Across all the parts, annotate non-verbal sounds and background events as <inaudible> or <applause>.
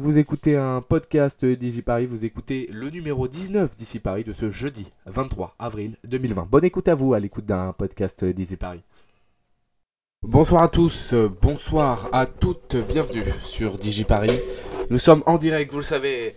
vous écoutez un podcast d'Ici Paris, vous écoutez le numéro 19 d'Ici Paris de ce jeudi 23 avril 2020. Bonne écoute à vous à l'écoute d'un podcast d'Ici Paris. Bonsoir à tous, bonsoir à toutes, bienvenue sur Digi Paris. Nous sommes en direct, vous le savez,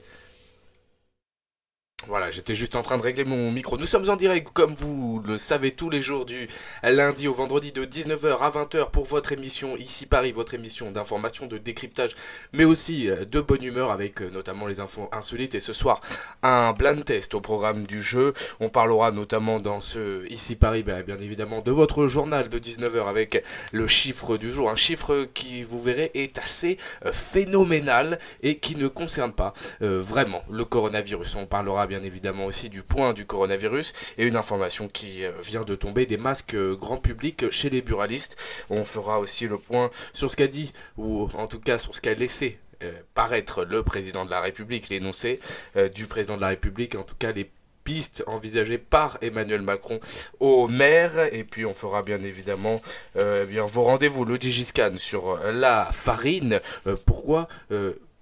voilà, j'étais juste en train de régler mon micro. Nous sommes en direct, comme vous le savez, tous les jours du lundi au vendredi de 19h à 20h pour votre émission Ici Paris, votre émission d'information, de décryptage, mais aussi euh, de bonne humeur avec euh, notamment les infos insolites. Et ce soir, un blind test au programme du jeu. On parlera notamment dans ce Ici Paris, bah, bien évidemment, de votre journal de 19h avec le chiffre du jour. Un chiffre qui, vous verrez, est assez euh, phénoménal et qui ne concerne pas vraiment le coronavirus. On parlera bien évidemment aussi du point du coronavirus et une information qui euh, vient de tomber des masques euh, grand public chez les buralistes. On fera aussi le point sur ce qu'a dit, ou en tout cas sur ce qu'a laissé euh, paraître le président de la République, l'énoncé du président de la République, en tout cas les pistes envisagées par Emmanuel Macron au maire. Et puis on fera bien évidemment eh bien, vos rendez-vous, le Digiscan sur la farine. pourquoi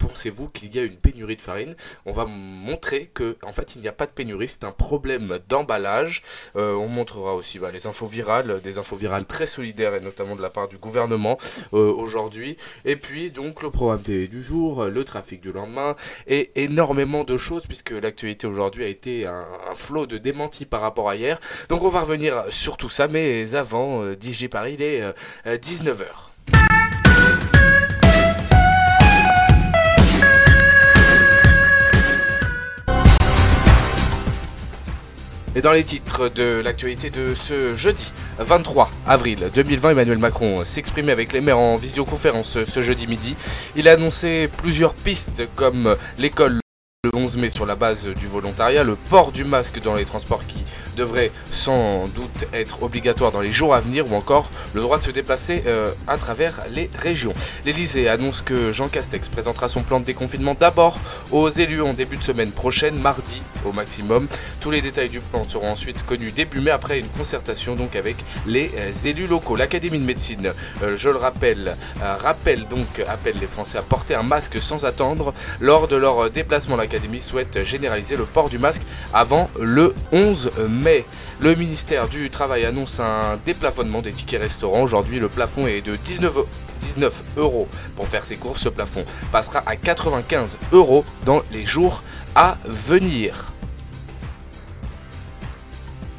pensez-vous qu'il y a une pénurie de farine? On va montrer que en fait il n'y a pas de pénurie, c'est un problème d'emballage. Euh, on montrera aussi bah, les infos virales, des infos virales très solidaires et notamment de la part du gouvernement euh, aujourd'hui. Et puis donc le programme du jour, le trafic du lendemain et énormément de choses puisque l'actualité aujourd'hui a été un, flot de démentis par rapport à hier. Donc on va revenir sur tout ça, mais avant, euh, DJ Paris, il est 19h. Et dans les titres de l'actualité de ce jeudi 23 avril 2020, Emmanuel Macron s'exprimait avec les maires en visioconférence ce jeudi midi. Il a annoncé plusieurs pistes comme l'école le 11 mai sur la base du volontariat, le port du masque dans les transports qui devrait sans doute être obligatoire dans les jours à venir ou encore le droit de se déplacer euh, à travers les régions. L'Elysée annonce que Jean Castex présentera son plan de déconfinement d'abord aux élus en début de semaine prochaine, mardi au maximum. Tous les détails du plan seront ensuite connus début mai après une concertation donc avec les euh, élus locaux. L'Académie de médecine, euh, je le rappelle, rappelle donc appelle les Français à porter un masque sans attendre lors de leur déplacement l'Académie souhaite généraliser le port du masque avant le 11 mai. Le ministère du Travail annonce un déplafonnement des tickets restaurants. Aujourd'hui, le plafond est de 19 euros pour faire ses courses. Ce plafond passera à 95 euros dans les jours à venir.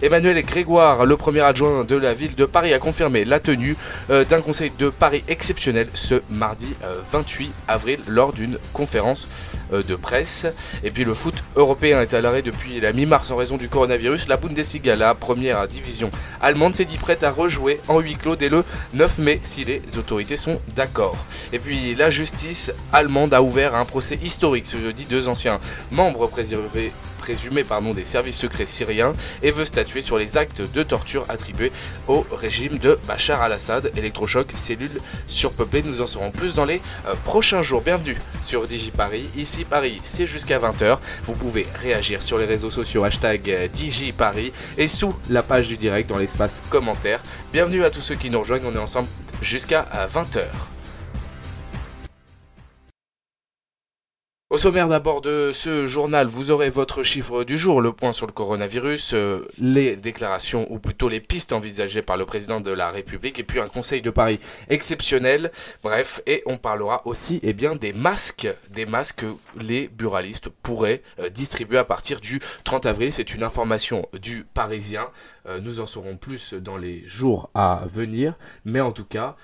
Emmanuel Grégoire, le premier adjoint de la ville de Paris, a confirmé la tenue euh, d'un conseil de Paris exceptionnel ce mardi 28 euh, avril lors d'une conférence euh, de presse. Et puis le foot européen est à l'arrêt depuis la mi-mars en raison du coronavirus. La Bundesliga, la première division allemande, s'est dit prête à rejouer en huis clos dès le 9 mai si les autorités sont d'accord. Et puis la justice allemande a ouvert un procès historique ce jeudi. Deux anciens membres préservés présumé pardon, des services secrets syriens et veut statuer sur les actes de torture attribués au régime de Bachar al-Assad. Électrochoc, cellules surpeuplées, nous en saurons plus dans les euh, prochains jours. Bienvenue sur DigiParis. Ici Paris, c'est jusqu'à 20h. Vous pouvez réagir sur les réseaux sociaux hashtag euh, DigiParis et sous la page du direct dans l'espace commentaire. Bienvenue à tous ceux qui nous rejoignent, on est ensemble jusqu'à 20h. Au sommaire d'abord de ce journal, vous aurez votre chiffre du jour, le point sur le coronavirus, euh, les déclarations ou plutôt les pistes envisagées par le président de la République et puis un conseil de Paris exceptionnel. Bref, et on parlera aussi eh bien, des masques, des masques que les buralistes pourraient euh, distribuer à partir du 30 avril. C'est une information du Parisien. Euh, nous en saurons plus dans les jours à venir, mais en tout cas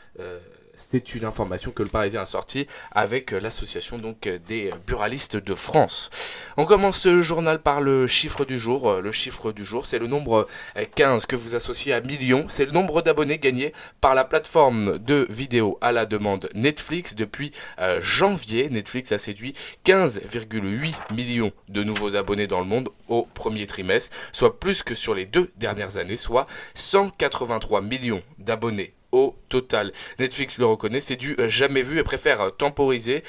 c'est une information que le Parisien a sortie avec euh, l'association donc euh, des buralistes de France. On commence ce journal par le chiffre du jour. Euh, le chiffre du jour, c'est le nombre 15 que vous associez à millions. C'est le nombre d'abonnés gagnés par la plateforme de vidéos à la demande Netflix depuis janvier. Netflix a séduit 15,8 millions de nouveaux abonnés dans le monde au premier trimestre, soit plus que sur les deux dernières années, soit 183 millions d'abonnés au total. Netflix le reconnaît, c'est du jamais vu et préfère temporiser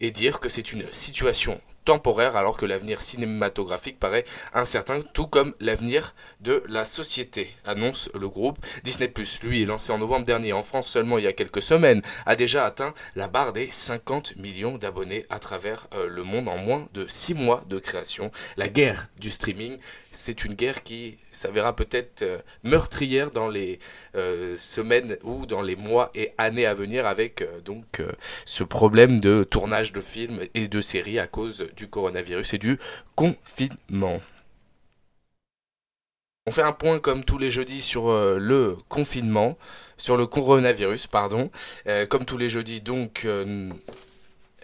et dire que c'est une situation temporaire alors que l'avenir cinématographique paraît incertain, tout comme l'avenir de la société, annonce le groupe. Disney lui, lancé en novembre dernier en France seulement il y a quelques semaines, a déjà atteint la barre des 50 millions d'abonnés à travers euh, le monde en moins de 6 mois de création. La guerre du streaming c'est une guerre qui s'avérera peut-être euh, meurtrière dans les euh, semaines ou dans les mois et années à venir avec euh, donc ce problème de tournage de films et de séries à cause du coronavirus et du confinement. On fait un point comme tous les jeudis sur le confinement, sur le coronavirus, pardon. comme tous les jeudis, donc,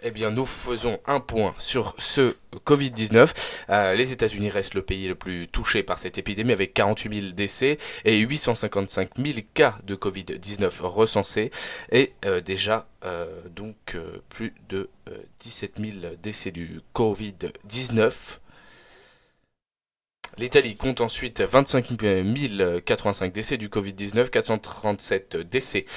eh bien, nous faisons un point sur ce Covid-19. Euh, les États-Unis restent le pays le plus touché par cette épidémie avec 48 000 décès et 855 000 cas de Covid-19 recensés et euh, déjà euh, donc plus de 17 000 décès du Covid-19. L'Italie compte ensuite 25 085 décès du Covid-19, 437 décès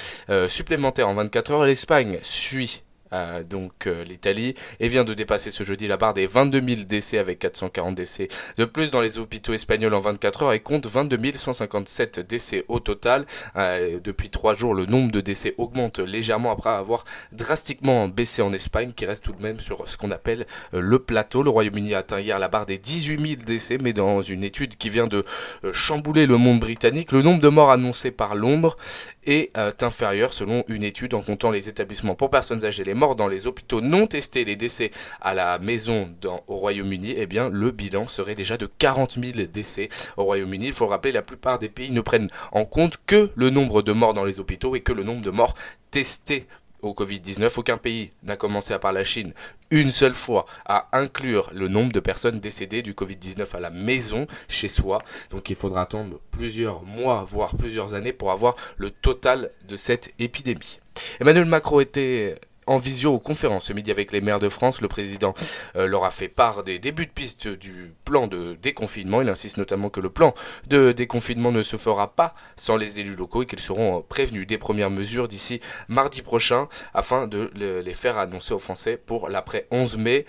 supplémentaires en 24 heures. L'Espagne suit euh, donc euh, l'Italie, et vient de dépasser ce jeudi la barre des 22 000 décès avec 440 décès de plus dans les hôpitaux espagnols en 24 heures et compte 22 157 décès au total. Euh, depuis trois jours, le nombre de décès augmente légèrement après avoir drastiquement baissé en Espagne, qui reste tout de même sur ce qu'on appelle le plateau. Le Royaume-Uni a atteint hier la barre des 18 000 décès, mais dans une étude qui vient de chambouler le monde britannique, le nombre de morts annoncés par Londres est inférieur selon une étude en comptant les établissements pour personnes âgées, les morts dans les hôpitaux non testés, les décès à la maison dans, au Royaume-Uni, eh bien le bilan serait déjà de 40 000 décès au Royaume-Uni. Il faut rappeler, la plupart des pays ne prennent en compte que le nombre de morts dans les hôpitaux et que le nombre de morts testés au Covid-19. Aucun pays n'a commencé, à part la Chine, une seule fois à inclure le nombre de personnes décédées du Covid-19 à la maison, chez soi. Donc il faudra attendre plusieurs mois, voire plusieurs années pour avoir le total de cette épidémie. Emmanuel Macron était en visio-conférence ce midi avec les maires de France. Le président euh, leur a fait part des débuts de piste du plan de déconfinement. Il insiste notamment que le plan de déconfinement ne se fera pas sans les élus locaux et qu'ils seront prévenus des premières mesures d'ici mardi prochain afin de les faire annoncer aux Français pour l'après 11 mai.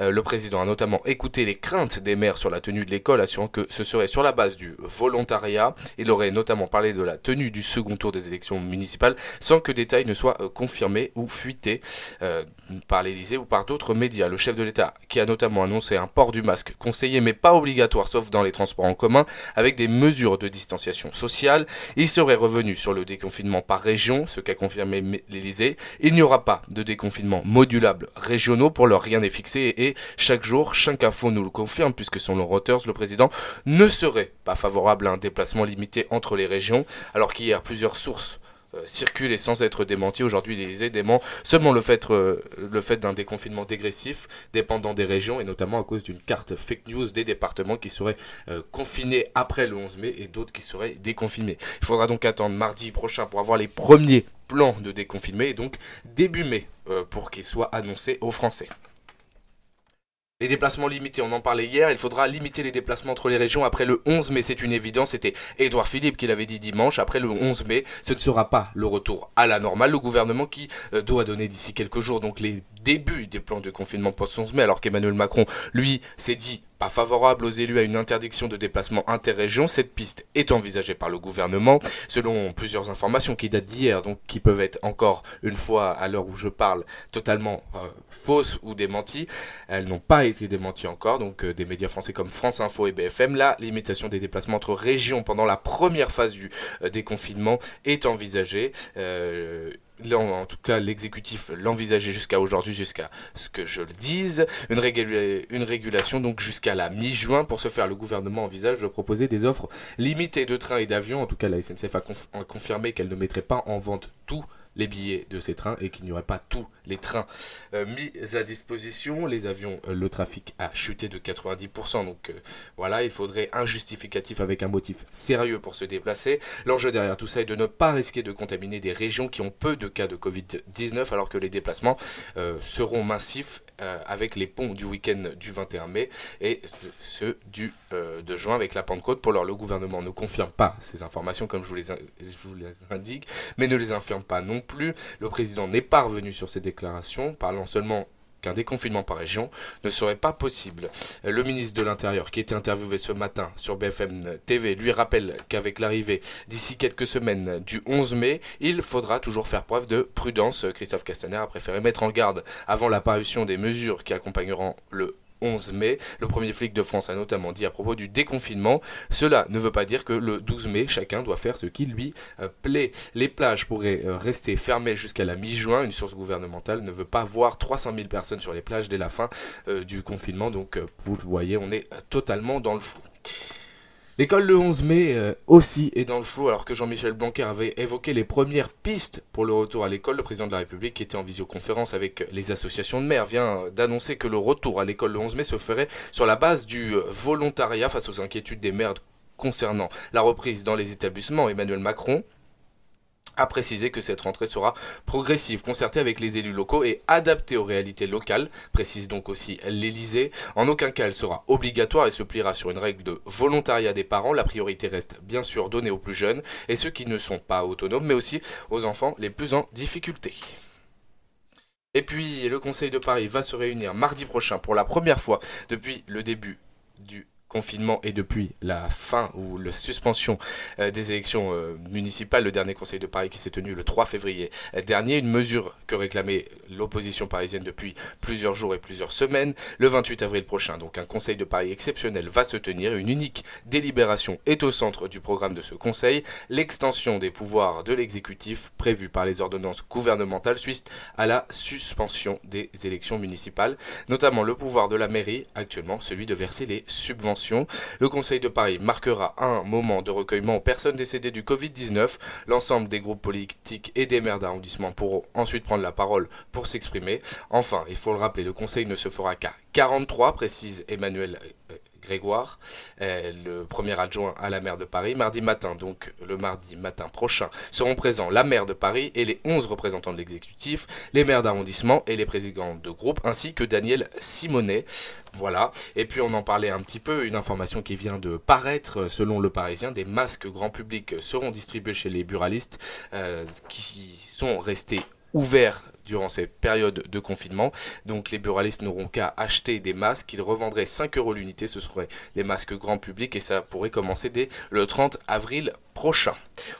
Euh, le président a notamment écouté les craintes des maires sur la tenue de l'école, assurant que ce serait sur la base du volontariat. Il aurait notamment parlé de la tenue du second tour des élections municipales, sans que détails ne soient euh, confirmés ou fuités euh, par l'Élysée ou par d'autres médias. Le chef de l'État, qui a notamment annoncé un port du masque conseillé mais pas obligatoire, sauf dans les transports en commun, avec des mesures de distanciation sociale, il serait revenu sur le déconfinement par région, ce qu'a confirmé l'Élysée. Il n'y aura pas de déconfinement modulable régionaux, pour leur rien n'est fixé et chaque jour, chaque info nous le confirme, puisque selon Reuters, le président ne serait pas favorable à un déplacement limité entre les régions, alors qu'hier, plusieurs sources euh, circulent et sans être démenties. Aujourd'hui, l'Élysée dément seulement le fait, euh, le fait d'un déconfinement dégressif dépendant des régions et notamment à cause d'une carte fake news des départements qui seraient euh, confinés après le 11 mai et d'autres qui seraient déconfinés. Il faudra donc attendre mardi prochain pour avoir les premiers plans de déconfinement et donc début mai pour qu'ils soient annoncés aux Français. Les déplacements limités, on en parlait hier, il faudra limiter les déplacements entre les régions après le 11 mai, c'est une évidence, c'était Édouard Philippe qui l'avait dit dimanche, après le 11 mai, ce ne sera pas le retour à la normale, le gouvernement qui euh, doit donner d'ici quelques jours donc les débuts des plans de confinement post-11 mai, alors qu'Emmanuel Macron, lui, s'est dit pas favorable aux élus à une interdiction de déplacement interrégion, cette piste est envisagée par le gouvernement, selon plusieurs informations qui datent d'hier, donc qui peuvent être encore une fois à l'heure où je parle totalement euh, fausses ou démenties. Elles n'ont pas été démenties encore, donc euh, des médias français comme France Info et BFM. La limitation des déplacements entre régions pendant la première phase du euh, déconfinement est envisagée en tout cas l'exécutif l'envisageait jusqu'à aujourd'hui, jusqu'à ce que je le dise, une, une régulation donc jusqu'à la mi-juin. Pour ce faire, le gouvernement envisage de proposer des offres limitées de trains et d'avions. En tout cas, la SNCF a confirmé qu'elle ne mettrait pas en vente tout les billets de ces trains et qu'il n'y aurait pas tous les trains euh, mis à disposition. Les avions, euh, le trafic a chuté de 90%. Donc euh, voilà, il faudrait un justificatif avec un motif sérieux pour se déplacer. L'enjeu derrière tout ça est de ne pas risquer de contaminer des régions qui ont peu de cas de Covid-19 alors que les déplacements seront massifs avec les ponts du week-end du 21 mai et ceux du euh, de juin avec la Pentecôte. Pour l'heure, le gouvernement ne confirme pas ces informations comme je vous les, je vous les indique, mais ne les infirme pas non plus. Le président n'est pas revenu sur ces déclarations, parlant seulement qu'un déconfinement par région ne serait pas possible. Le ministre de l'Intérieur, qui était interviewé ce matin sur BFM TV, lui rappelle qu'avec l'arrivée d'ici quelques semaines du 11 mai, il faudra toujours faire preuve de prudence. Christophe Castaner a préféré mettre en garde avant l'apparition des mesures qui accompagneront le 11 mai. Le premier flic de France a notamment dit à propos du déconfinement, cela ne veut pas dire que le 12 mai, chacun doit faire ce qui lui euh, plaît. Les plages pourraient euh, rester fermées jusqu'à la mi-juin. Une source gouvernementale ne veut pas voir 300 000 personnes sur les plages dès la fin euh, du confinement. Donc vous voyez, on est totalement dans le flou. L'école le 11 mai euh, aussi est dans le flou alors que Jean-Michel Blanquer avait évoqué les premières pistes pour le retour à l'école. Le président de la République qui était en visioconférence avec les associations de maires vient d'annoncer que le retour à l'école le 11 mai se ferait sur la base du euh, volontariat face aux inquiétudes des maires concernant la reprise dans les établissements. Emmanuel Macron a précisé que cette rentrée sera progressive, concertée avec les élus locaux et adaptée aux réalités locales, précise donc aussi l'Elysée. En aucun cas elle sera obligatoire et se pliera sur une règle de volontariat des parents. La priorité reste bien sûr donnée aux plus jeunes et ceux qui ne sont pas autonomes, mais aussi aux enfants les plus en difficulté. Et puis le Conseil de Paris va se réunir mardi prochain pour la première fois depuis le début du confinement et depuis la fin ou la suspension euh, des élections euh, municipales, le dernier Conseil de Paris qui s'est tenu le 3 février euh, dernier, une mesure que réclamait l'opposition parisienne depuis plusieurs jours et plusieurs semaines. Le 28 avril prochain, donc un Conseil de Paris exceptionnel va se tenir. Une unique délibération est au centre du programme de ce Conseil, l'extension des pouvoirs de l'exécutif prévue par les ordonnances gouvernementales suite à la suspension des élections municipales, notamment le pouvoir de la mairie, actuellement celui de verser les subventions le Conseil de Paris marquera un moment de recueillement aux personnes décédées du Covid-19. L'ensemble des groupes politiques et des maires d'arrondissement pourront ensuite prendre la parole pour s'exprimer. Enfin, il faut le rappeler, le Conseil ne se fera qu'à 43, précise Emmanuel euh, Grégoire, le premier adjoint à la maire de Paris. Mardi matin, donc le mardi matin prochain, seront présents la maire de Paris et les 11 représentants de l'exécutif, les maires d'arrondissement et les présidents de groupe, ainsi que Daniel Simonet. Voilà. Et puis on en parlait un petit peu, une information qui vient de paraître selon le Parisien, des masques grand public seront distribués chez les buralistes euh, qui sont restés ouverts durant cette période de confinement. Donc les buralistes n'auront qu'à acheter des masques. Ils revendraient 5 euros l'unité. Ce seraient des masques grand public et ça pourrait commencer dès le 30 avril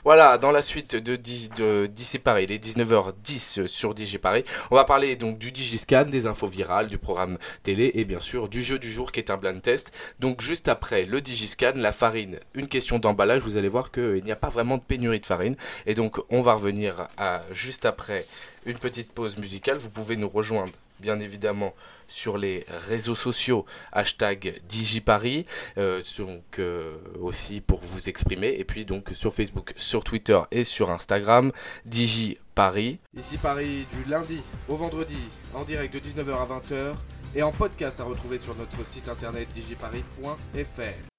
Voilà, dans la suite de, de, Paris, les 19h10 sur DJ Paris, on va parler donc du Digiscan, des infos virales, du programme télé et bien sûr du jeu du jour qui est un blind test. Donc juste après le Digiscan, la farine, une question d'emballage, vous allez voir qu'il n'y a pas vraiment de pénurie de farine. Et donc on va revenir à juste après une petite pause musicale. Vous pouvez nous rejoindre bien évidemment sur les réseaux sociaux, hashtag DigiParis, euh, donc euh, aussi pour vous exprimer, et puis donc sur Facebook, sur Twitter et sur Instagram, DigiParis. Ici Paris du lundi au vendredi, en direct de 19h à 20h, et en podcast à retrouver sur notre site internet digiparis.fr.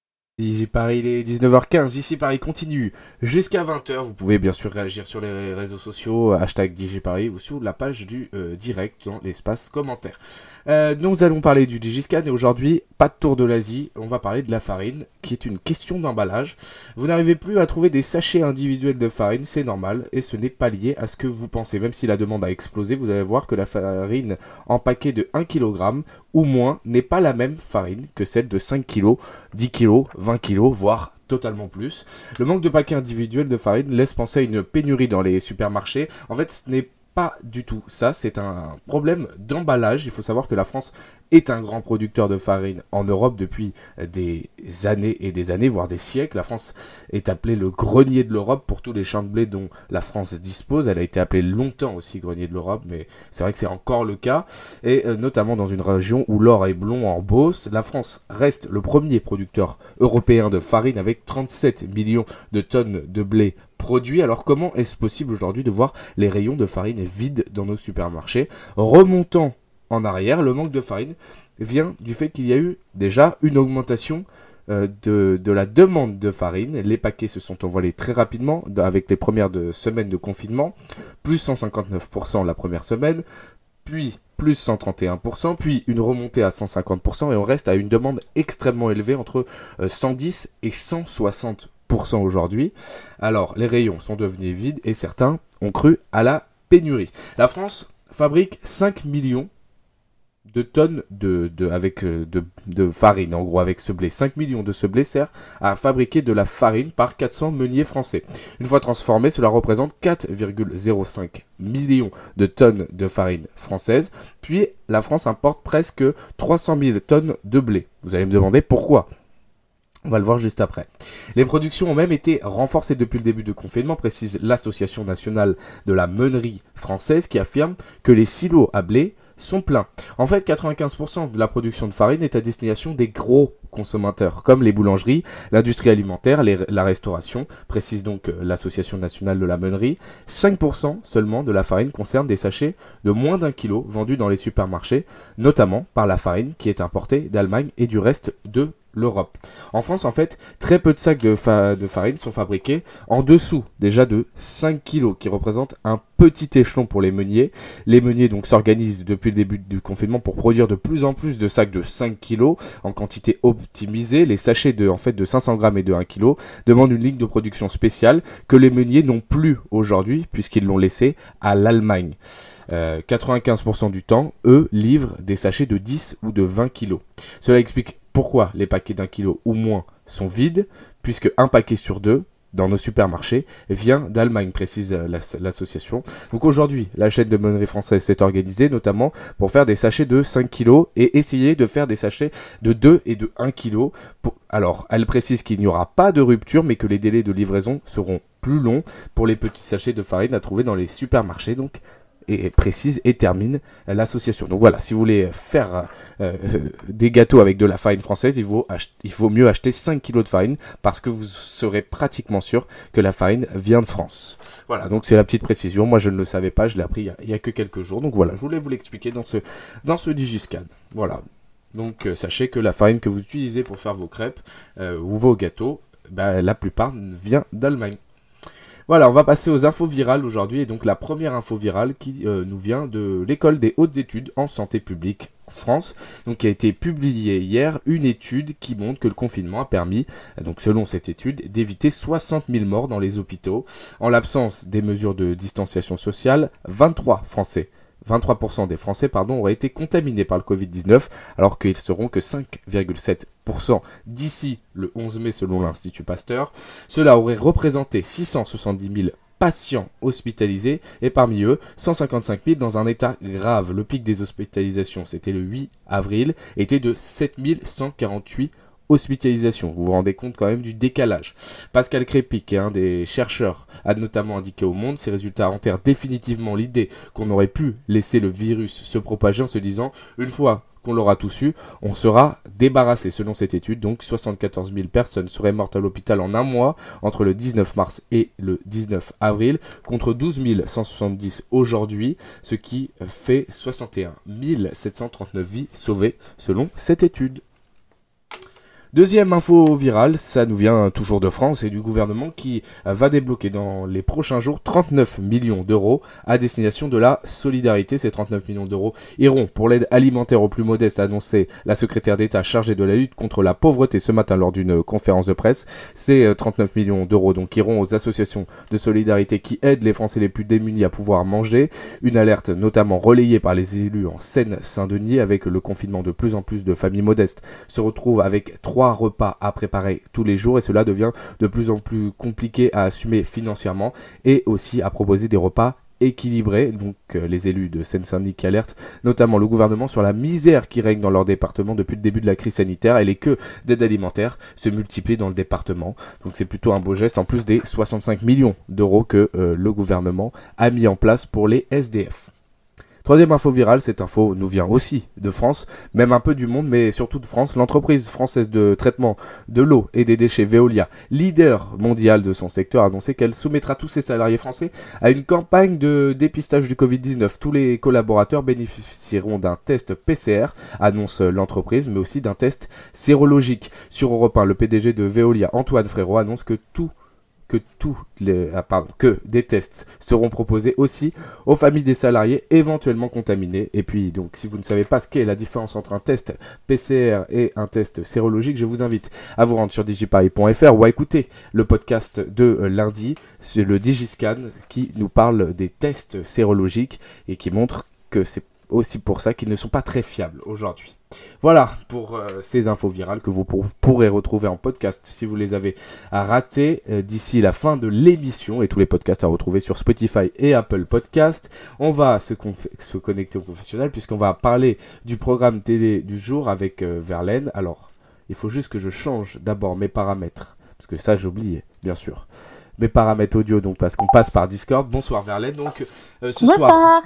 Ici Paris, il est 19h15, ici Paris continue jusqu'à 20h. Vous pouvez bien sûr réagir sur les réseaux sociaux, hashtag DigiParis ou sur la page du euh, direct dans l'espace commentaire. Euh, nous allons parler du Digiscan et aujourd'hui, pas de tour de l'Asie, on va parler de la farine, qui est une question d'emballage. Vous n'arrivez plus à trouver des sachets individuels de farine, c'est normal, et ce n'est pas lié à ce que vous pensez. Même si la demande a explosé, vous allez voir que la farine en paquet de 1 kg ou moins n'est pas la même farine que celle de 5 kg, 10 kg, 20 kg, voire totalement plus. Le manque de paquets individuels de farine laisse penser à une pénurie dans les supermarchés. En fait, ce n'est pas du tout ça, c'est un problème d'emballage. Il faut savoir que la France est un grand producteur de farine en Europe depuis des années et des années, voire des siècles. La France est appelée le grenier de l'Europe pour tous les champs de blé dont la France dispose. Elle a été appelée longtemps aussi grenier de l'Europe, mais c'est vrai que c'est encore le cas. Et euh, notamment dans une région où l'or est blond en Beauce, la France reste le premier producteur européen de farine avec 37 millions de tonnes de blé produit. Alors comment est-ce possible aujourd'hui de voir les rayons de farine vides dans nos supermarchés Remontant en arrière, le manque de farine vient du fait qu'il y a eu déjà une augmentation euh, de, la demande de farine. Les paquets se sont envolés très rapidement avec les premières semaines de confinement, plus 159% la première semaine, puis plus 131%, puis une remontée à 150%, et on reste à une demande extrêmement élevée entre 110 euh, et 160% aujourd'hui. Alors, les rayons sont devenus vides et certains ont cru à la pénurie. La France fabrique 5 millions de tonnes de, avec, euh, de, de, farine. En gros, avec ce blé, 5 millions de ce blé sert à fabriquer de la farine par 400 meuniers français. Une fois transformé, cela représente 4,05 millions de tonnes de farine française. Puis, la France importe presque 300 000 tonnes de blé. Vous allez me demander pourquoi on va le voir juste après. Les productions ont même été renforcées depuis le début du confinement, précise l'Association nationale de la meunerie française qui affirme que les silos à blé sont pleins. En fait, 95% de la production de farine est à destination des gros consommateurs, comme les boulangeries, l'industrie alimentaire, la restauration, précise donc euh, l'Association nationale de la meunerie. 5% seulement de la farine concerne des sachets de moins d'un kilo vendus dans les supermarchés, notamment par la farine qui est importée d'Allemagne et du reste de l'Europe. En France, en fait, très peu de sacs de, farine sont fabriqués en dessous déjà de 5 kg, qui représente un petit échelon pour les meuniers. Les meuniers donc s'organisent depuis le début du confinement pour produire de plus en plus de sacs de 5 kg en quantité optimisée. Les sachets de, en fait, de 500 grammes et de 1 kg demandent une ligne de production spéciale que les meuniers n'ont plus aujourd'hui puisqu'ils l'ont laissé à l'Allemagne. 95% euh, du temps, eux livrent des sachets de 10 ou de 20 kg. Cela explique pourquoi les paquets d'un kilo ou moins sont vides, puisque un paquet sur deux dans nos supermarchés vient d'Allemagne, précise euh, l'association. Donc aujourd'hui, la chaîne de monnaie française s'est organisée notamment pour faire des sachets de 5 kg et essayer de faire des sachets de 2 et de 1 kg. Alors, elle précise qu'il n'y aura pas de rupture, mais que les délais de livraison seront plus longs pour les petits sachets de farine à trouver dans les supermarchés. Donc, et précise et termine l'association. Donc voilà, si vous voulez faire euh, des gâteaux avec de la farine française, il vaut, il mieux acheter 5 kg de farine parce que vous serez pratiquement sûr que la farine vient de France. Voilà, donc c'est la petite précision. Moi je ne le savais pas, je l'ai appris il y, a, que quelques jours. Donc voilà, je voulais vous l'expliquer dans ce, dans ce Digiscan. Voilà. Donc euh, sachez que la farine que vous utilisez pour faire vos crêpes euh, ou vos gâteaux, bah, la plupart vient d'Allemagne. Voilà, on va passer aux infos virales aujourd'hui. Et donc la première info virale qui euh, nous vient de l'école des hautes études en santé publique en France, donc qui a été publiée hier une étude qui montre que le confinement a permis, donc selon cette étude, d'éviter 60 000 morts dans les hôpitaux. En l'absence des mesures de distanciation sociale, 23 Français 23% des Français auraient été contaminés par le Covid-19, alors qu'ils seront que 5,7% d'ici le 11 mai selon l'Institut Pasteur. Cela aurait représenté 670 000 patients hospitalisés et parmi eux 155 000 dans un état grave. Le pic des hospitalisations, c'était le 8 avril, était de 7148 hospitalisation. Vous vous rendez compte quand même du décalage. Pascal Crépic, qui est un des chercheurs, a notamment indiqué au Monde, ces résultats enterrent définitivement l'idée qu'on aurait pu laisser le virus se propager en se disant, une fois qu'on l'aura tous eu, on sera débarrassé. Selon cette étude, donc 74 000 personnes seraient mortes à l'hôpital en un mois entre le 19 mars et le 19 avril, contre 12 170 aujourd'hui, ce qui fait 61 739 vies sauvées selon cette étude. Deuxième info virale, ça nous vient toujours de France et du gouvernement qui va débloquer dans les prochains jours 39 millions d'euros à destination de la solidarité. Ces 39 millions d'euros iront pour l'aide alimentaire aux plus modestes, a annoncé la secrétaire d'État chargée de la lutte contre la pauvreté ce matin lors d'une conférence de presse. Ces 39 euh, millions d'euros donc iront aux associations de solidarité qui aident les Français les plus démunis à pouvoir manger. Une alerte notamment relayée par les élus en Seine-Saint-Denis avec le confinement de plus en plus de familles modestes se retrouvent avec trois repas à préparer tous les jours et cela devient de plus en plus compliqué à assumer financièrement et aussi à proposer des repas équilibrés. Donc euh, les élus de Seine-Saint-Denis qui alertent notamment le gouvernement sur la misère qui règne dans leur département depuis le début de la crise sanitaire et les queues d'aide alimentaire se multiplient dans le département. Donc c'est plutôt un beau geste en plus des 65 millions d'euros que euh, le gouvernement a mis en place pour les SDF. Troisième info virale, cette info nous vient aussi de France, même un peu du monde, mais surtout de France. L'entreprise française de traitement de l'eau et des déchets Veolia, leader mondial de son secteur, a annoncé qu'elle soumettra tous ses salariés français à une campagne de dépistage du Covid-19. Tous les collaborateurs bénéficieront d'un test PCR, annonce l'entreprise, mais aussi d'un test sérologique. Sur Europe 1, le PDG de Veolia, Antoine Frérot, annonce que tout que les, ah, que des tests seront proposés aussi aux familles des salariés éventuellement contaminés. Et puis, donc, si vous ne savez pas ce qu'est la différence entre un test PCR et un test sérologique, je vous invite à vous rendre sur digiparis.fr ou à écouter le podcast de lundi, c'est le Digiscan, qui nous parle des tests sérologiques et qui montre que c'est aussi pour ça qu'ils ne sont pas très fiables aujourd'hui. Voilà pour euh, ces infos virales que vous pourrez retrouver en podcast si vous les avez ratés euh, d'ici la fin de l'émission et tous les podcasts à retrouver sur Spotify et Apple Podcast. On va se, se connecter au professionnel puisqu'on va parler du programme télé du jour avec euh, Verlaine. Alors, il faut juste que je change d'abord mes paramètres parce que ça oublié, bien sûr mes paramètres audio, donc parce qu'on passe par Discord. Bonsoir Verlaine. Donc ce soir,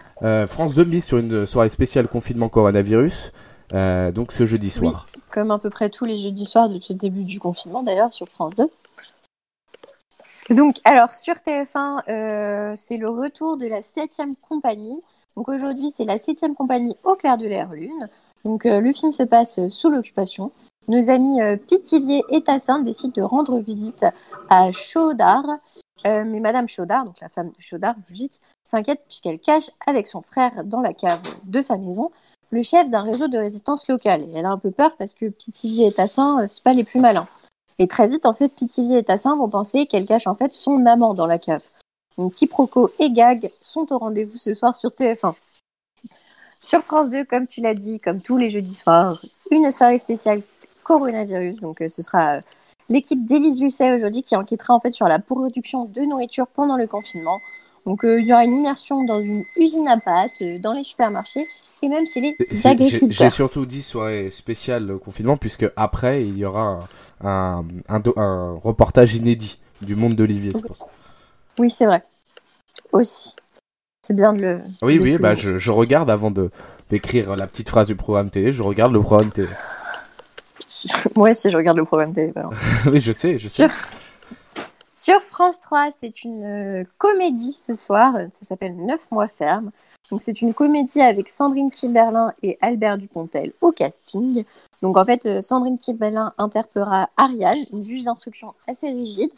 France 2 mise sur une soirée spéciale confinement coronavirus. Euh, donc ce jeudi soir. comme à peu près tous les jeudis soirs depuis le début du confinement d'ailleurs sur France 2. Donc alors sur TF1, euh, c'est le retour de la 7 compagnie. Donc aujourd'hui c'est la 7 compagnie au clair de l'air lune. Donc euh, le film se passe sous l'occupation. Nos amis Pithiviers et Tassin décident de rendre visite à Chaudard. mais Madame Chaudard, donc la femme de Chaudard, logique, s'inquiète puisqu'elle cache avec son frère dans la cave de sa maison le chef d'un réseau de résistance locale. Et elle a un peu peur parce que Pithiviers et Tassin, euh, c'est pas les plus malins. Et très vite, en fait, Pithiviers et Tassin vont penser qu'elle cache en fait son amant dans la cave. Donc Quiproquo et Gag sont au rendez-vous ce soir sur TF1. Sur France 2, comme tu l'as dit, comme tous les jeudis soirs, une soirée spéciale coronavirus. Donc euh, ce sera euh, l'équipe d'Élise Lucet aujourd'hui qui enquêtera en fait sur la production de nourriture pendant le confinement. Donc il y aura une immersion dans une usine à pâtes, dans les supermarchés et même chez les agriculteurs. J'ai surtout dit soirée spéciale confinement, puisque après, il y aura un, un, reportage inédit du monde d'Olivier, c'est. Oui, c'est vrai. Aussi. C'est bien de le. Oui, oui, bah, je, je, regarde avant de d'écrire la petite phrase du programme télé, je regarde le programme télé. <laughs> Moi aussi, je regarde le programme télé. <laughs> oui, je sais, je sais. Sur France 3, c'est une euh, comédie ce soir, ça s'appelle 9 mois ferme. Donc c'est une comédie avec Sandrine Kiberlin et Albert Dupontel au casting. Donc en fait, euh, Sandrine Kiberlin interpellera Ariane, une juge d'instruction assez rigide.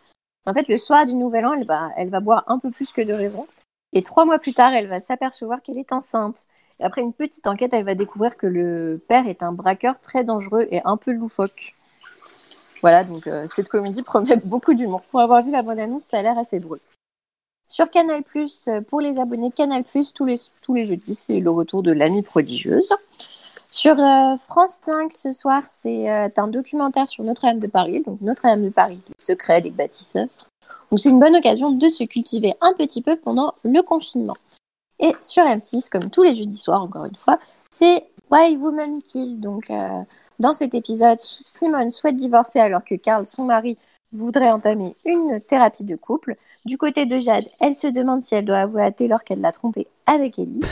En fait, le soir du Nouvel An, elle va, elle va boire un peu plus que de raison. Et trois mois plus tard, elle va s'apercevoir qu'elle est enceinte. Après une petite enquête, elle va découvrir que le père est un braqueur très dangereux et un peu loufoque. Voilà, donc euh, cette comédie <laughs> promet beaucoup d'humour. Pour avoir vu la bonne annonce, ça a l'air assez drôle. Sur Canal+, euh, pour les abonnés Canal+, tous les, tous les jeudis, c'est le retour de l'amie prodigieuse. Sur euh, France 5, ce soir, c'est un documentaire sur Notre-Dame de Paris. Donc Notre-Dame de Paris, les secrets des bâtisseurs. Donc c'est une bonne occasion de se cultiver un petit peu pendant le confinement. Et sur M6, comme tous les jeudis soirs, encore une fois, c'est Why Woman Kill. Donc dans cet épisode, Simone souhaite divorcer alors que Karl, son mari, voudrait entamer une thérapie de couple. Du côté de Jade, elle se demande si elle doit avouer à Taylor qu'elle l'a trompé avec Ellie.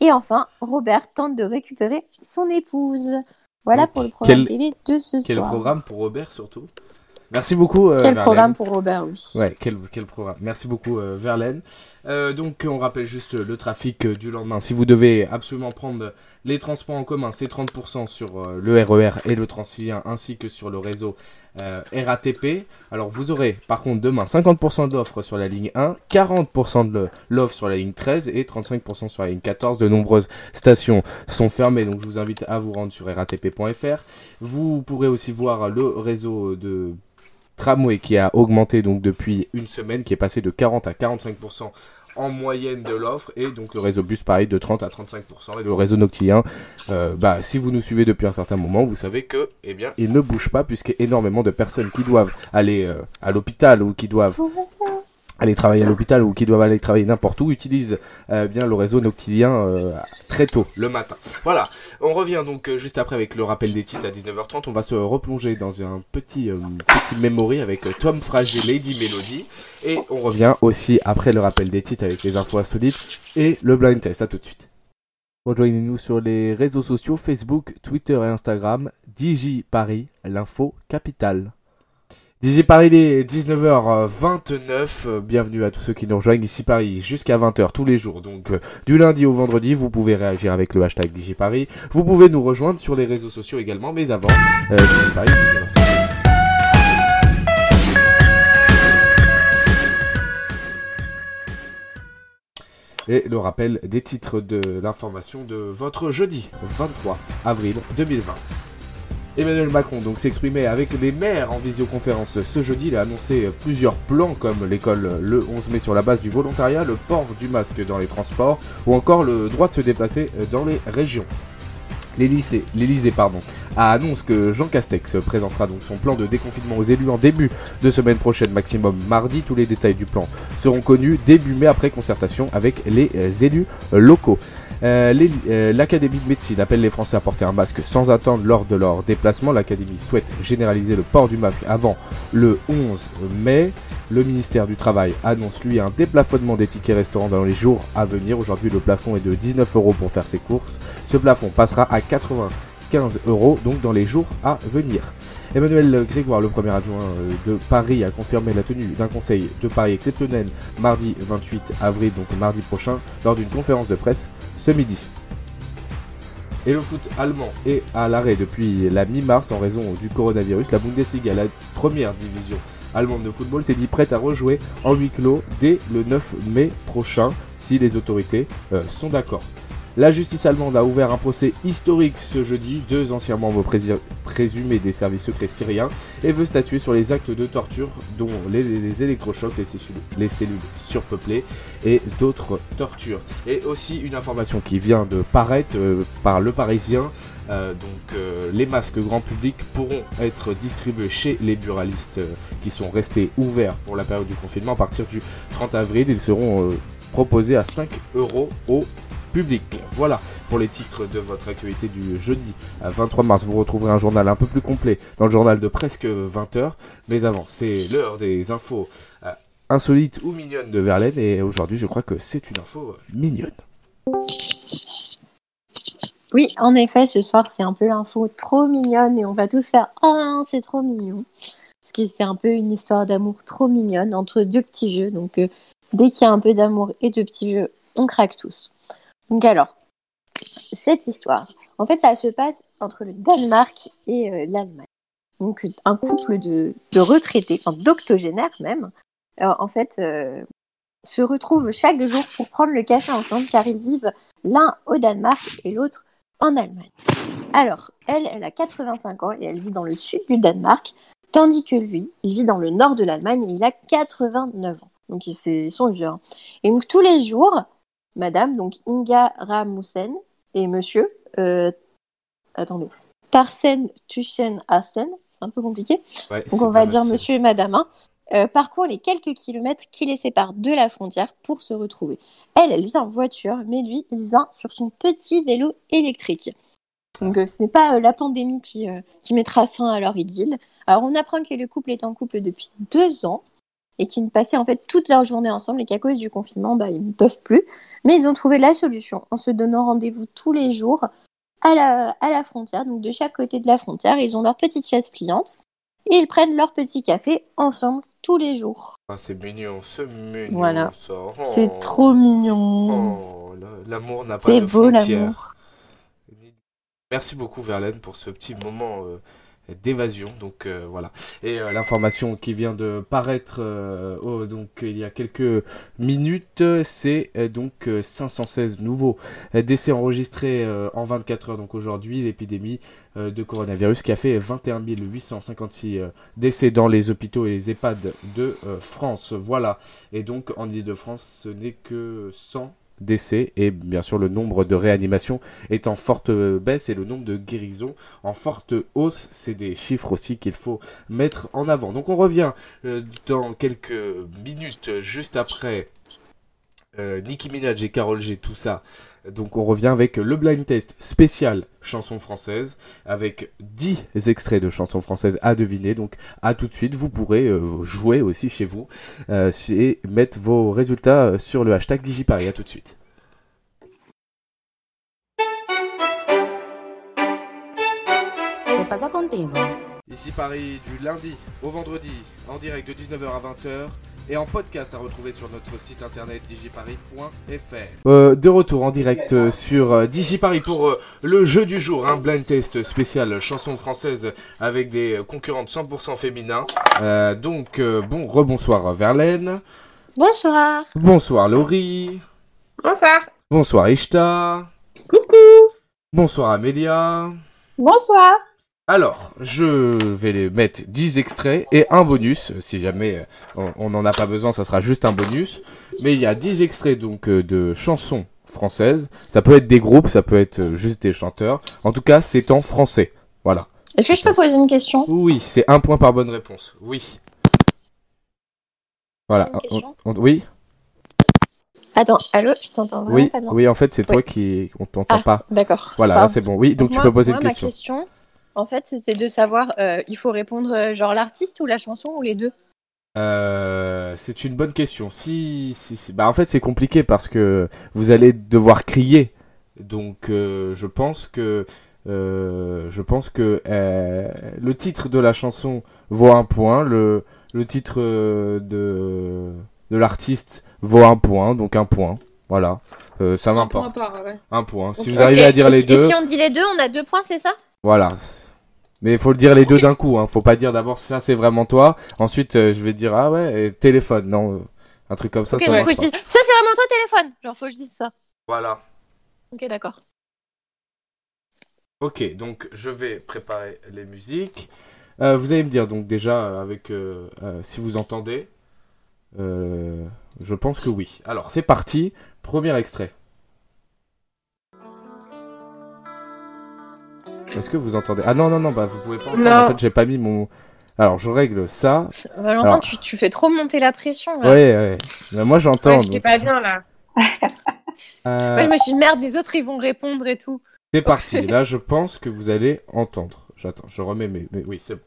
Et enfin, Robert tente de récupérer son épouse. Voilà pour le programme télé de ce soir. Quel programme pour Robert surtout? Merci beaucoup. Euh, quel programme pour Robert, oui. Ouais, quel, quel programme. Merci beaucoup, euh, Verlaine. Euh, donc, on rappelle juste le trafic du lendemain. Si vous devez absolument prendre les transports en commun, c'est 30% sur le RER e et le Transilien, ainsi que sur le réseau RATP. Alors, vous aurez par contre demain 50% de l'offre sur la ligne 1, 40% de l'offre sur la ligne 13 et 35% sur la ligne 14. De nombreuses stations sont fermées, donc je vous invite à vous rendre sur ratp.fr. Vous pourrez aussi voir le réseau de tramway qui a augmenté donc depuis une semaine, qui est passé de 40 à 45% en moyenne de l'offre. Et donc le réseau bus pareil de 30 à 35% et le réseau noctilien euh, bah si vous nous suivez depuis un certain moment vous savez que eh bien il ne bouge pas puisque énormément de personnes qui doivent aller euh, à l'hôpital ou qui doivent aller travailler à l'hôpital ou qui doivent aller travailler n'importe où utilisent euh, bien le réseau noctilien euh, très tôt le matin. Voilà, on revient donc euh, juste après avec le rappel des titres à 19h30. On va se replonger dans un petit petit memory avec Tom Frager, Lady Melody et on revient aussi après le rappel des titres avec les infos insolites et le blind test. À tout de suite. Rejoignez-nous sur les réseaux sociaux Facebook, Twitter et Instagram. DJ Paris, l'info capitale. DJ Paris, il est 19h29. Bienvenue à tous ceux qui nous rejoignent ici Paris jusqu'à 20h tous les jours. Donc euh, du lundi au vendredi, vous pouvez réagir avec le hashtag DJ Paris. Vous pouvez nous rejoindre sur les réseaux sociaux également. Mais avant, euh, DJ Paris, Et le rappel des titres de l'information de votre jeudi 23 avril 2020. Emmanuel Macron donc s'exprimait avec les maires en visioconférence ce jeudi. Il a annoncé plusieurs plans comme l'école le 11 mai sur la base du volontariat, le port du masque dans les transports ou encore le droit de se déplacer dans les régions. L'Elysée pardon, a annoncé que Jean Castex présentera donc son plan de déconfinement aux élus en début de semaine prochaine, maximum mardi. Tous les détails du plan seront connus début mai après concertation avec les élus locaux. Euh, euh, L'Académie de médecine appelle les Français à porter un masque sans attendre lors de leur déplacement. L'Académie souhaite généraliser le port du masque avant le 11 mai. Le ministère du Travail annonce lui un déplafonnement des tickets restaurants dans les jours à venir. Aujourd'hui, le plafond est de 19 euros pour faire ses courses. Ce plafond passera à 95 euros donc dans les jours à venir. Emmanuel Grégoire, le premier adjoint euh, de Paris, a confirmé la tenue d'un conseil de Paris exceptionnel mardi 28 avril, donc mardi prochain, lors d'une conférence de presse ce midi. Et le foot allemand est à l'arrêt depuis la mi-mars en raison du coronavirus. La Bundesliga, la première division allemande de football, s'est dit prête à rejouer en huis clos dès le 9 mai prochain si les autorités euh, sont d'accord. La justice allemande a ouvert un procès historique ce jeudi. Deux anciens membres présumés des services secrets syriens et veut statuer sur les actes de torture, dont les, électrochocs, les cellules, surpeuplées et d'autres tortures. Et aussi une information qui vient de paraître euh, par Le Parisien. Euh, donc euh, les masques grand public pourront être distribués chez les buralistes qui sont restés ouverts pour la période du confinement à partir du 30 avril. Ils seront proposés à 5 euros au public. Voilà pour les titres de votre actualité du jeudi 23 mars. Vous retrouverez un journal un peu plus complet dans le journal de presque 20 heures. Mais avant, c'est l'heure des infos euh, insolites ou mignonnes de Verlaine. Et aujourd'hui, je crois que c'est une info mignonne. Oui, en effet, ce soir, c'est un peu l'info trop mignonne et on va tous faire Oh, c'est trop mignon. Parce que c'est un peu une histoire d'amour trop mignonne entre deux petits jeux. Donc, euh, dès qu'il y a un peu d'amour et de petits jeux, on craque tous. Donc alors, cette histoire, en fait, ça se passe entre le Danemark et euh, l'Allemagne. Donc un couple de, retraités, d'octogénaires même, euh, en fait, euh, se retrouvent chaque jour pour prendre le café ensemble car ils vivent l'un au Danemark et l'autre en Allemagne. Alors, elle, elle a 85 ans et elle vit dans le sud du Danemark, tandis que lui, il vit dans le nord de l'Allemagne et il a 89 ans. Donc ils sont vieux. Et donc tous les jours, madame, donc Inga Ramussen, et monsieur, euh, attendez, Tarsen Tuchen Asen, c'est un peu compliqué. donc on va dire monsieur et madame, hein, euh, parcourent les quelques kilomètres qui les séparent de la frontière pour se retrouver. Elle, elle vient en voiture, mais lui, il vient sur son petit vélo électrique. Donc euh, ce n'est pas la pandémie qui, qui mettra fin à leur idylle. Alors on apprend que le couple est en couple depuis deux ans et qu'ils passaient en fait toute leur journée ensemble et qu'à cause du confinement, bah, ils ne peuvent plus. Mais ils ont trouvé la solution en se donnant rendez-vous tous les jours à la, à la frontière, donc de chaque côté de la frontière. Ils ont leur petite chaise pliante et ils prennent leur petit café ensemble tous les jours. Ah, c'est mignon, c'est mignon. Voilà. C'est oh. trop mignon. Oh, l'amour n'a pas de frontières. C'est beau l'amour. Merci beaucoup Verlaine pour ce petit moment euh, d'évasion. Donc euh, voilà. Et euh, l'information qui vient de paraître euh, donc il y a quelques minutes, c'est donc 516 nouveaux décès enregistrés en 24 heures. Donc aujourd'hui, l'épidémie de coronavirus qui a fait 21 856 décès dans les hôpitaux et les EHPAD de France. Voilà. Et donc en Ile-de-France, ce n'est que 100 décès et bien sûr le nombre de réanimations est en forte baisse et le nombre de guérisons en forte hausse. C'est des chiffres aussi qu'il faut mettre en avant. Donc on revient euh, dans quelques minutes juste après euh, Nicki Minaj et Carol G, tout ça donc on revient avec le blind test spécial chanson française avec 10 extraits de chansons françaises à deviner. Donc à tout de suite, vous pourrez euh, jouer aussi chez vous euh, et mettre vos résultats euh, sur le hashtag DigiParis. À tout de suite. Ici Paris du lundi au vendredi en direct de 19h à 20h et en podcast à retrouver sur notre site internet digiparis.fr. Euh, de retour en direct euh, sur euh, Digiparis pour le jeu du jour, un blind test spécial chanson française avec des concurrentes 100% féminins. donc bon rebonsoir Verlaine. Bonsoir. Bonsoir Laurie. Bonsoir. Bonsoir Ishta. Coucou. Bonsoir Amélia. Bonsoir. Alors, je vais les mettre 10 extraits et un bonus. Si jamais euh, on n'en a pas besoin, ça sera juste un bonus. Mais il y a 10 extraits donc euh, de chansons françaises. Ça peut être des groupes, ça peut être euh, juste des chanteurs. En tout cas, c'est en français. Voilà. Est-ce que je peux poser une question? Oui, c'est un point par bonne réponse. Oui. Voilà. Une question? On- on- oui, Attends, allô, je t'entends vraiment oui, pas bien. oui. En fait, c'est toi qui, on t'entend Ah, pas. D'accord. Voilà, c'est bon. Oui, donc, tu moi- peux poser moi, une ma question. En fait, c'est- de savoir, euh, il faut répondre euh, genre l'artiste ou la chanson ou les deux Euh, c'est une bonne question. Si, si, si- bah en fait c'est compliqué parce que vous allez devoir crier. Donc euh, je pense que euh, je pense que euh, le titre de la chanson vaut un point, le le titre de de l'artiste vaut un point, donc un point. Voilà, Euh, ça Un point m'importe. par, ouais. Un point. Si vous arrivez à dire Et les si- deux, Et si on dit les deux, on a deux points, c'est ça? Voilà. Mais il faut le dire les deux d'un coup, hein. Faut pas dire d'abord ça c'est vraiment toi. Ensuite euh, je vais dire ah ouais et téléphone. Non, un truc comme ça. Ok, ça donc faut je ça c'est vraiment toi téléphone. Genre faut que je dise ça. Voilà. Ok, d'accord. Ok, donc je vais préparer les musiques. Euh, vous allez me dire donc déjà euh, avec euh, euh, si vous entendez. Euh, je pense que oui. Alors c'est parti. Premier extrait. Est-ce que vous entendez? Ah non non non bah vous pouvez pas entendre. Non. En fait j'ai pas mis mon. Alors je règle ça. Valentin, Alors- tu, tu fais trop monter la pression Ouais là. ouais. Mais moi j'entends. Ouais, je sais donc, pas bien là. <laughs> euh, Moi je me suis dit merde, les autres ils vont répondre et tout. C'est parti. Là je pense que vous allez entendre. J'attends. Je remets mes. mes- Oui c'est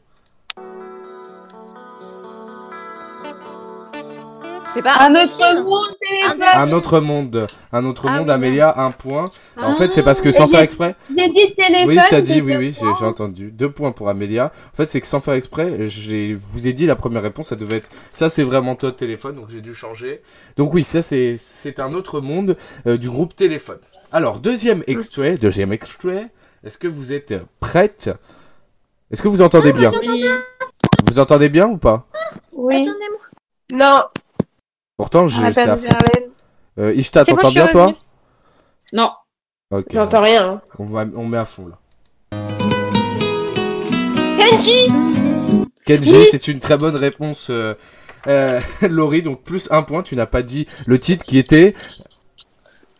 C'est pas Un autre monde téléphone. Un autre monde. Un autre Ah monde. Amélia un point. En fait c'est Ah, parce que sans faire exprès. J'ai dit téléphone. Oui, t'as dit, j'ai oui, oui, j'ai entendu. Deux points pour Amélia. En fait, c'est que sans faire exprès, j'ai vous ai dit la première réponse, ça devait être ça, c'est vraiment toi de téléphone, donc j'ai dû changer. Donc oui, ça c'est c'est un autre monde euh, du groupe téléphone. Alors deuxième extrait, deuxième extrait. Est-ce que vous êtes prête? Est-ce que vous entendez bien? Oui. Vous entendez bien ou pas? Oui. Attendez-moi. Non. Pourtant, On je a c'est à perdu fond. Verlaine. Euh, Ishta, t'entends bien toi. Non. Ok. J'entends rien. hein. On, va- on met à fond là. Kenji Kenji, Oui. c'est une très bonne réponse. Euh, euh, <laughs> Laurie, donc plus un point. Tu n'as pas dit le titre qui était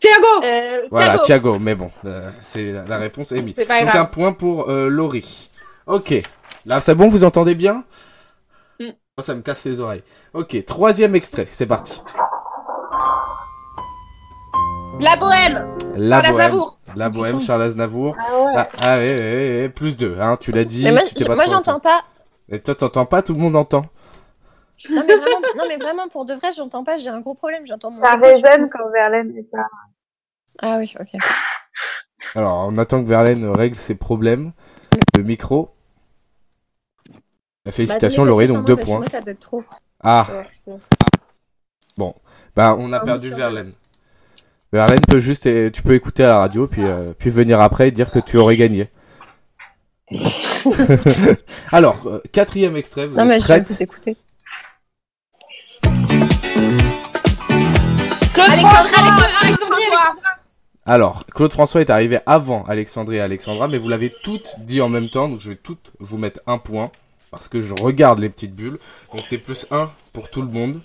Thiago Euh, Voilà, Thiago. Thiago, mais bon, euh, c'est la réponse est mise. C'est pas Donc grave. un point pour euh, Laurie. Ok, là c'est bon, vous entendez bien? Oh, Ça me casse les oreilles. Ok, troisième extrait, c'est parti. La bohème La Charles bohème, Aznavour. la bohème, Charles Aznavour. Ah ouais. Ah, ah ouais, ouais, ouais, ouais, plus deux, hein, tu l'as dit. Mais moi, tu t'es pas moi trop j'entends entendu. pas. Et toi t'entends pas, tout le monde entend. Non mais, vraiment, non mais vraiment pour de vrai, j'entends pas. J'ai un gros problème. J'entends mon. Ça écho résonne quand Verlaine n'est pas. Ah oui, ok. Alors, on attend que Verlaine règle ses problèmes. Le micro. Félicitations Bah, Laurie, tenez, donc deux points. parce que Moi ça bug trop. Ah, Merci. bah on a Ah oui, perdu va. Verlaine. Verlaine peut juste, euh, tu peux écouter à la radio, puis, euh, puis venir après et dire que tu aurais gagné. <laughs> Alors, euh, quatrième extrait, vous Non mais je vais écouter. Claude. Alors, Claude François est arrivé avant Alexandrie et Alexandra, mais vous l'avez toutes dit en même temps, donc je vais toutes vous mettre un point, parce que je regarde les petites bulles. Donc c'est plus un pour tout le monde.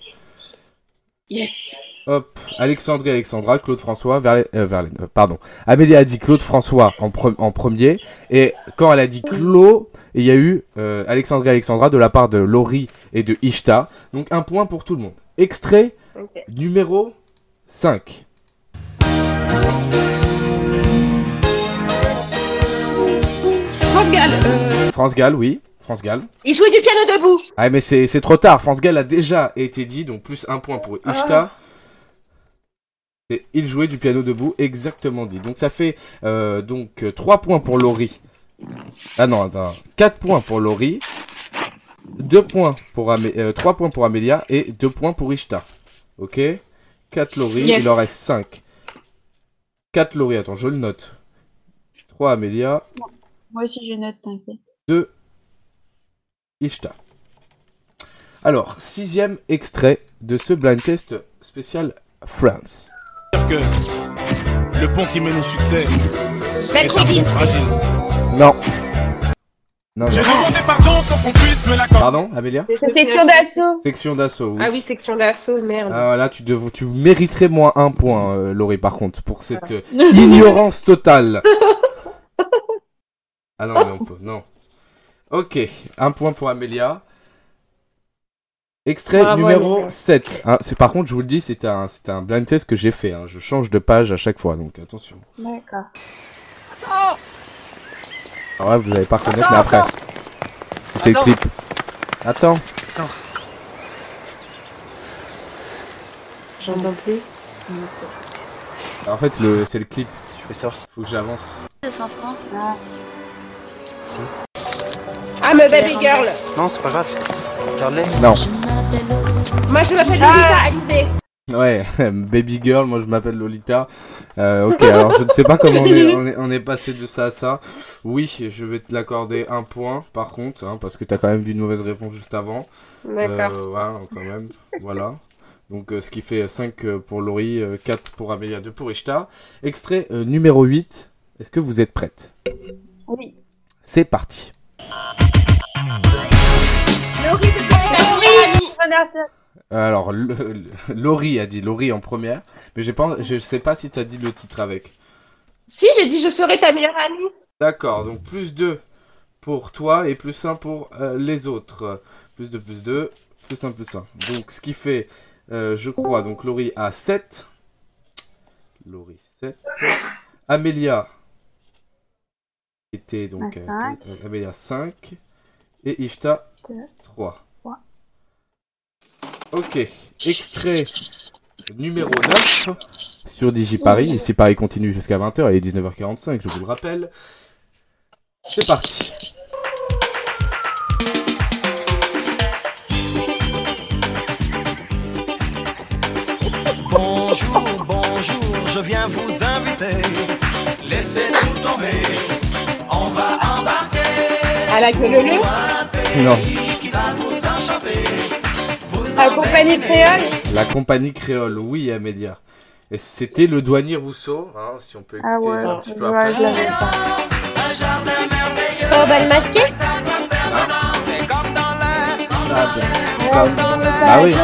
Yes. Hop, Alexandrie, Alexandra, Claude François, Verlaine, euh, Verlaine, euh, pardon. Amélie a dit Claude François en, pre- en premier, et quand elle a dit Claude, il y a eu euh, Alexandrie, Alexandra de la part de Laurie et de Ishta. Donc un point pour tout le monde. Extrait numéro 5. France Gall. Euh, France Gall, oui. France Gall. il jouait du piano debout. Ah mais c'est c'est trop tard, France Gall a déjà été dit, donc plus un point pour Ishta. Et il jouait du piano debout, exactement dit. Donc ça fait euh, donc 3 points pour Laurie. Ah non, attends. 4 points pour Laurie. 2 points pour Amé 3 points pour Amélia et 2 points pour Ishta. Ok? 4 Laurie, Yes. il en reste 5. 4 Laurie, attends, je le note. 3 Amélia, Moi aussi, je note, t'inquiète. 2 Ishta. Alors, sixième extrait de ce blind test spécial France. que le pont qui mène au succès est un Mercredi. pont fragile. Non. Non, J'ai non. demandé pardon sans qu'on puisse me l'accorder. Pardon, Amélia? C'est section d'assaut. Section d'assaut, oui. Ah oui, section d'assaut, merde. Ah, là, tu, dev- tu mériterais moins un point, euh, Laurie, par contre, pour cette euh, ignorance totale. <laughs> Ah non, mais on peut, non. Ok, un point pour Amélia. Extrait Bravo, numéro Amélia. 7. Hein, c'est, par contre, je vous le dis, c'est un, c'est un blind test que j'ai fait. hein. Je change de page à chaque fois, donc attention. D'accord. Alors là, vous allez pas reconnaître, mais après. C'est le Attends. clip. Attends. J'entends plus. En fait, le, c'est le clip. Je fais savoir si. Faut que j'avance. 200 francs. Ah, me baby girl. Non, c'est pas grave. Regarde-les. Non. Moi, je m'appelle Lolita Hallyday. Ouais, <laughs> Baby Girl, moi je m'appelle Lolita. Euh, ok, alors je ne sais pas comment on est, on est, on est passé de ça à ça. Oui, je vais te l'accorder un point par contre, hein, parce que t'as quand même vu une mauvaise réponse juste avant. D'accord. Euh, voilà, quand même. Voilà. Donc euh, ce qui fait 5 euh, pour Laurie, euh, 4 pour Amélia, 2 pour Ishta. Extrait euh, numéro 8. Est-ce que vous êtes prête? Oui. C'est parti. Alors, le- le- Laurie a dit Laurie en première, mais pas, je sais pas si t'as dit le titre avec. Si, j'ai dit je serai ta meilleure amie. D'accord, donc plus 2 pour toi et plus 1 pour euh, les autres. Plus 2, plus 2, plus 1, plus 1. Donc ce qui fait, euh, je crois, donc Laurie a 7. Laurie 7. Amélia était donc... Euh, Amélia 5. Et Ishta Deux. 3. Trois. Ok, extrait numéro 9 sur DigiParis. Ici Paris continue jusqu'à 20h, il est 19h45, je vous le rappelle. C'est parti. Bonjour, bonjour, je viens vous inviter. La queue leu Non, compagnie créole. la compagnie créole, oui Amélia. Et c'était le douanier Rousseau, hein, si on peut écouter Ah ouais, un petit peu après. Oh, masqué comme dans l'air, Ah, comme Bah oui.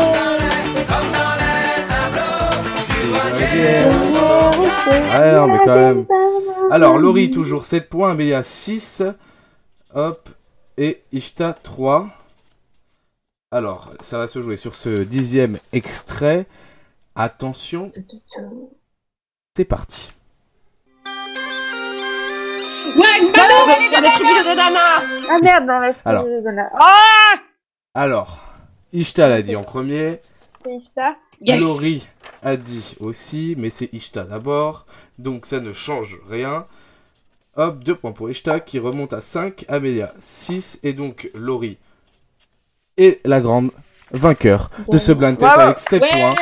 Ouais, non, mais quand même. Alors, Laurie, toujours 7 points, Amélia 6. Hop. Et Ishta 3. Alors, ça va se jouer sur ce dixième extrait. Attention, c'est parti. Ah merde, Alors. Ah Ishta l'a dit en premier. C'est Ishta. Yes Laurie a dit aussi, mais c'est Ishta d'abord. Donc ça ne change rien. Hop, 2 points pour Ishta qui remonte à 5. Amélia 6. Et donc Laurie est la grande vainqueur de ce blind test avec 7 points.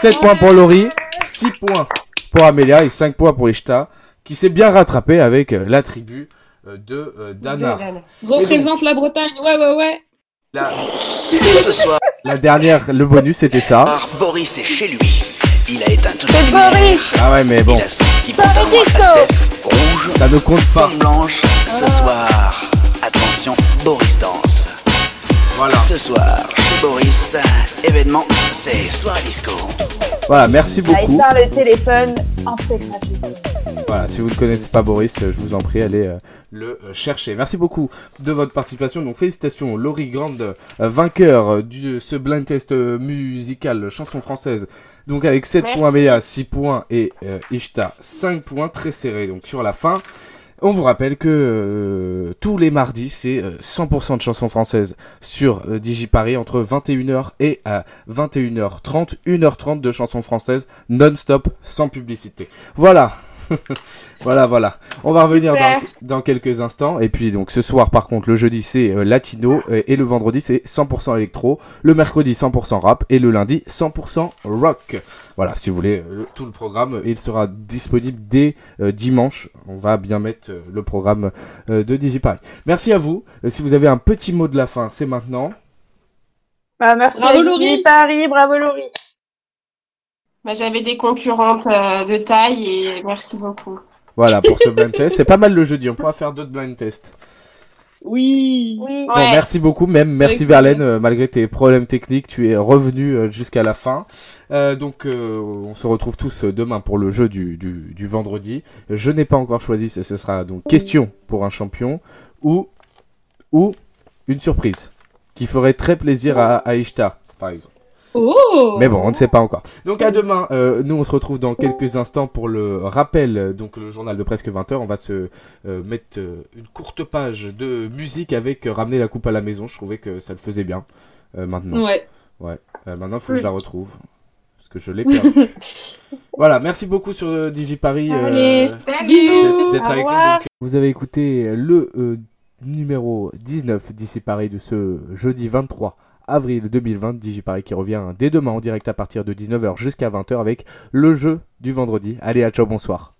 7 points pour Laurie, 6 points pour Amélia et 5 points pour Ishta qui s'est bien rattrapé avec euh, la tribu euh, de euh, Dana. Représente la Bretagne, ouais, ouais, ouais. La, Ce soir, la dernière, le bonus c'était ça. Boris est chez lui. Il a éteint toutes C'est Boris Ah ouais mais bon, Il a son petit Rouge, ça ne compte pas. blanche. Ce soir, attention, Boris danse. Voilà. Ce soir, chez Boris, événement, c'est soirée disco. Voilà, merci Ah, il beaucoup. sort le téléphone en gratuit. Voilà, si vous ne connaissez pas Boris, euh, je vous en prie, allez euh, le euh, chercher. Merci beaucoup de votre participation. Donc félicitations, Laurie Grande, euh, vainqueur de ce blind test musical chanson française. Donc avec 7 Merci. points Béa, 6 points et euh, Ishta 5 points, très serré donc sur la fin. On vous rappelle que euh, tous les mardis, c'est euh, 100% de chansons françaises sur euh, DigiParis entre 21h et euh, 21h30. 1h30 de chansons françaises non-stop, sans publicité. Voilà. <laughs> voilà, voilà. On va revenir dans, quelques instants. Et puis donc ce soir, par contre, le jeudi c'est euh, latino et le vendredi c'est 100% électro. Le mercredi 100% rap et le lundi 100% rock. Voilà, si vous voulez euh, tout le programme, il sera disponible dès euh, dimanche. On va bien mettre euh, le programme euh, de DigiParis. Merci à vous. Euh, si vous avez un petit mot de la fin, c'est maintenant. Bah, merci Bravo, à Laurie. Didi Paris, bravo Laurie. Bah, J'avais des concurrentes euh, de taille et merci beaucoup. Voilà pour ce blind test. C'est pas mal le jeudi. On pourra faire d'autres blind tests. Oui. Oui. Bon, Ouais. merci beaucoup, même merci Avec Verlaine, euh, malgré tes problèmes techniques, tu es revenu euh, jusqu'à la fin. Euh, donc, euh, on se retrouve tous demain pour le jeu du, du, du vendredi. Je n'ai pas encore choisi, ce ce sera donc question pour un champion ou ou une surprise qui ferait très plaisir à, à Ishtar, par exemple. Oh Mais bon, on ne sait pas encore. Donc à demain, euh, nous on se retrouve dans quelques instants pour le rappel, donc le journal de presque 20h. On va se euh, mettre euh, une courte page de musique avec euh, ramener la coupe à la maison. Je trouvais que ça le faisait bien maintenant. Ouais. Euh, maintenant, il faut que je la retrouve. Parce que je l'ai perdue. <laughs> voilà, merci beaucoup sur DigiParis. d'être- avec nous. vous avez écouté le numéro 19 d'ici Paris de ce jeudi 23 avril 2020. DigiParis qui revient dès demain en direct à partir de 19h jusqu'à 20h avec le jeu du vendredi. Allez, à ciao, bonsoir.